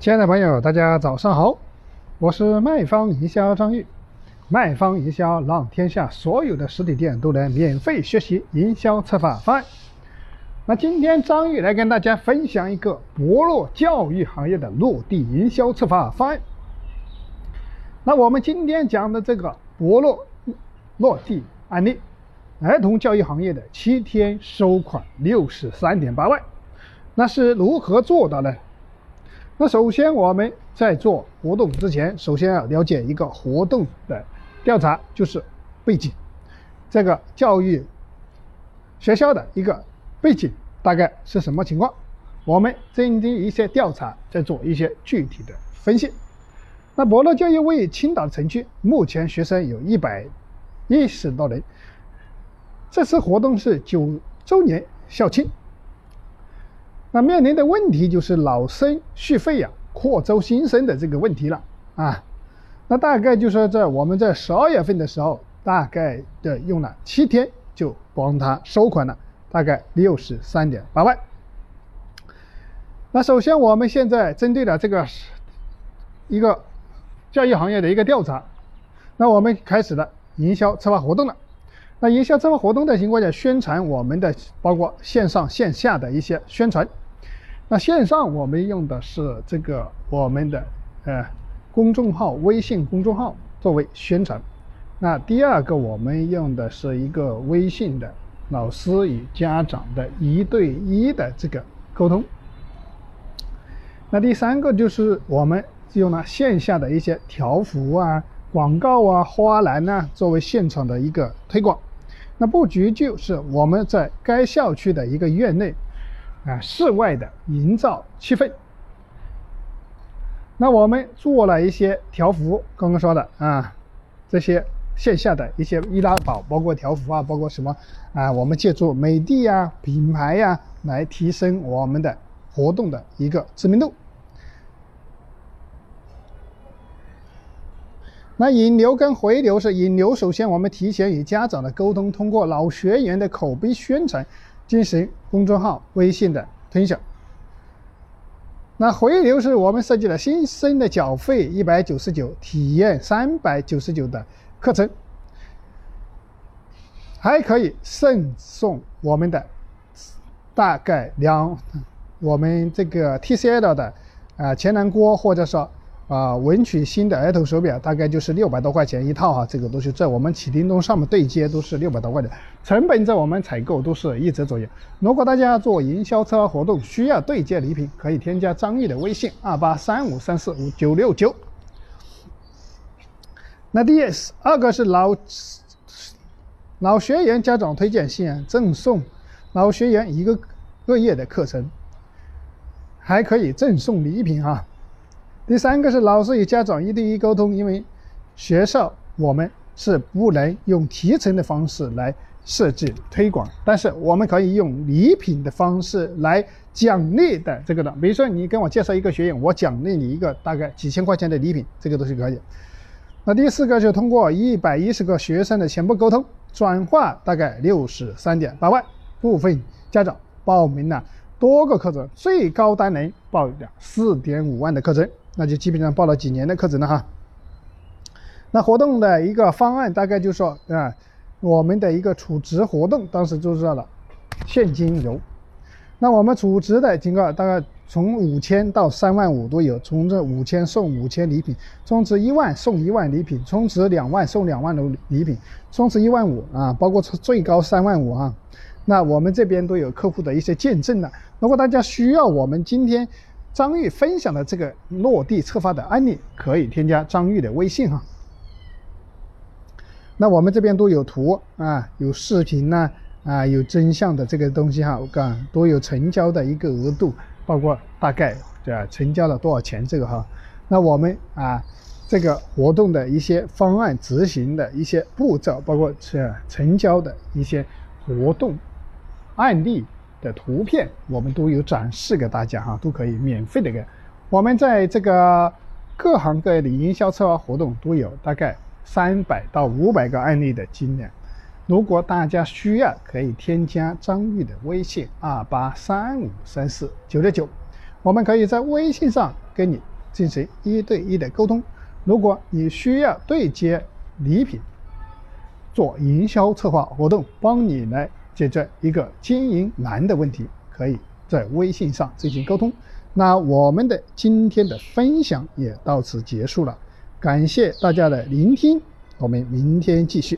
亲爱的朋友，大家早上好，我是卖方营销张玉。卖方营销让天下所有的实体店都能免费学习营销策划方案。那今天张玉来跟大家分享一个博洛教育行业的落地营销策划方案。那我们今天讲的这个博洛落地案例，儿童教育行业的七天收款六十三点八万，那是如何做到呢？那首先我们在做活动之前，首先要了解一个活动的。调查就是背景，这个教育学校的一个背景大概是什么情况？我们针对一些调查，再做一些具体的分析。那博乐教育位于青岛城区，目前学生有一百一十多人。这次活动是九周年校庆，那面临的问题就是老生续费呀，扩招新生的这个问题了啊。那大概就说在我们在十二月份的时候，大概的用了七天就帮他收款了，大概六十三点八万。那首先我们现在针对了这个一个教育行业的一个调查，那我们开始了营销策划活动了。那营销策划活动的情况下，宣传我们的包括线上线下的一些宣传。那线上我们用的是这个我们的呃。公众号、微信公众号作为宣传。那第二个，我们用的是一个微信的老师与家长的一对一的这个沟通。那第三个就是我们用了线下的一些条幅啊、广告啊、花篮呐作为现场的一个推广。那布局就是我们在该校区的一个院内啊、室外的营造气氛。那我们做了一些条幅，刚刚说的啊，这些线下的一些易拉宝，包括条幅啊，包括什么啊，我们借助美的呀、品牌呀，来提升我们的活动的一个知名度。那引流跟回流是引流，首先我们提前与家长的沟通，通过老学员的口碑宣传，进行公众号、微信的分享。那回流是我们设计了新生的缴费一百九十九，体验三百九十九的课程，还可以赠送我们的大概两我们这个 TCL 的啊钱囊锅，或者说。啊，文曲星的儿童手表大概就是六百多块钱一套哈，这个东西在我们启叮咚上面对接都是六百多块的，成本在我们采购都是一折左右。如果大家做营销策划活动需要对接礼品，可以添加张毅的微信二八三五三四五九六九。那第二个是老老学员家长推荐信赠送老学员一个个月的课程，还可以赠送礼品哈。第三个是老师与家长一对一沟通，因为学校我们是不能用提成的方式来设计推广，但是我们可以用礼品的方式来奖励的这个的，比如说你跟我介绍一个学员，我奖励你一个大概几千块钱的礼品，这个都是可以。那第四个就通过一百一十个学生的全部沟通转化，大概六十三点八万，部分家长报名了多个课程，最高单人报了四点五万的课程。那就基本上报了几年的课程了哈。那活动的一个方案大概就说啊，我们的一个储值活动，当时就是了现金流。那我们储值的情况大概从五千到三万五都有，从这五千送五千礼品，充值一万送一万礼品，充值两万送两万的礼品，充值一万五啊，包括最高三万五啊。那我们这边都有客户的一些见证的。如果大家需要我们今天。张玉分享的这个落地策划的案例，可以添加张玉的微信哈。那我们这边都有图啊，有视频呐，啊，有真相的这个东西哈，我讲都有成交的一个额度，包括大概啊成交了多少钱这个哈。那我们啊这个活动的一些方案执行的一些步骤，包括是成交的一些活动案例。的图片我们都有展示给大家哈，都可以免费的给。我们在这个各行各业的营销策划活动都有大概三百到五百个案例的经验。如果大家需要，可以添加张玉的微信二八三五三四九六九，我们可以在微信上跟你进行一对一的沟通。如果你需要对接礼品，做营销策划活动，帮你来解决一个经营难的问题，可以在微信上进行沟通。那我们的今天的分享也到此结束了，感谢大家的聆听，我们明天继续。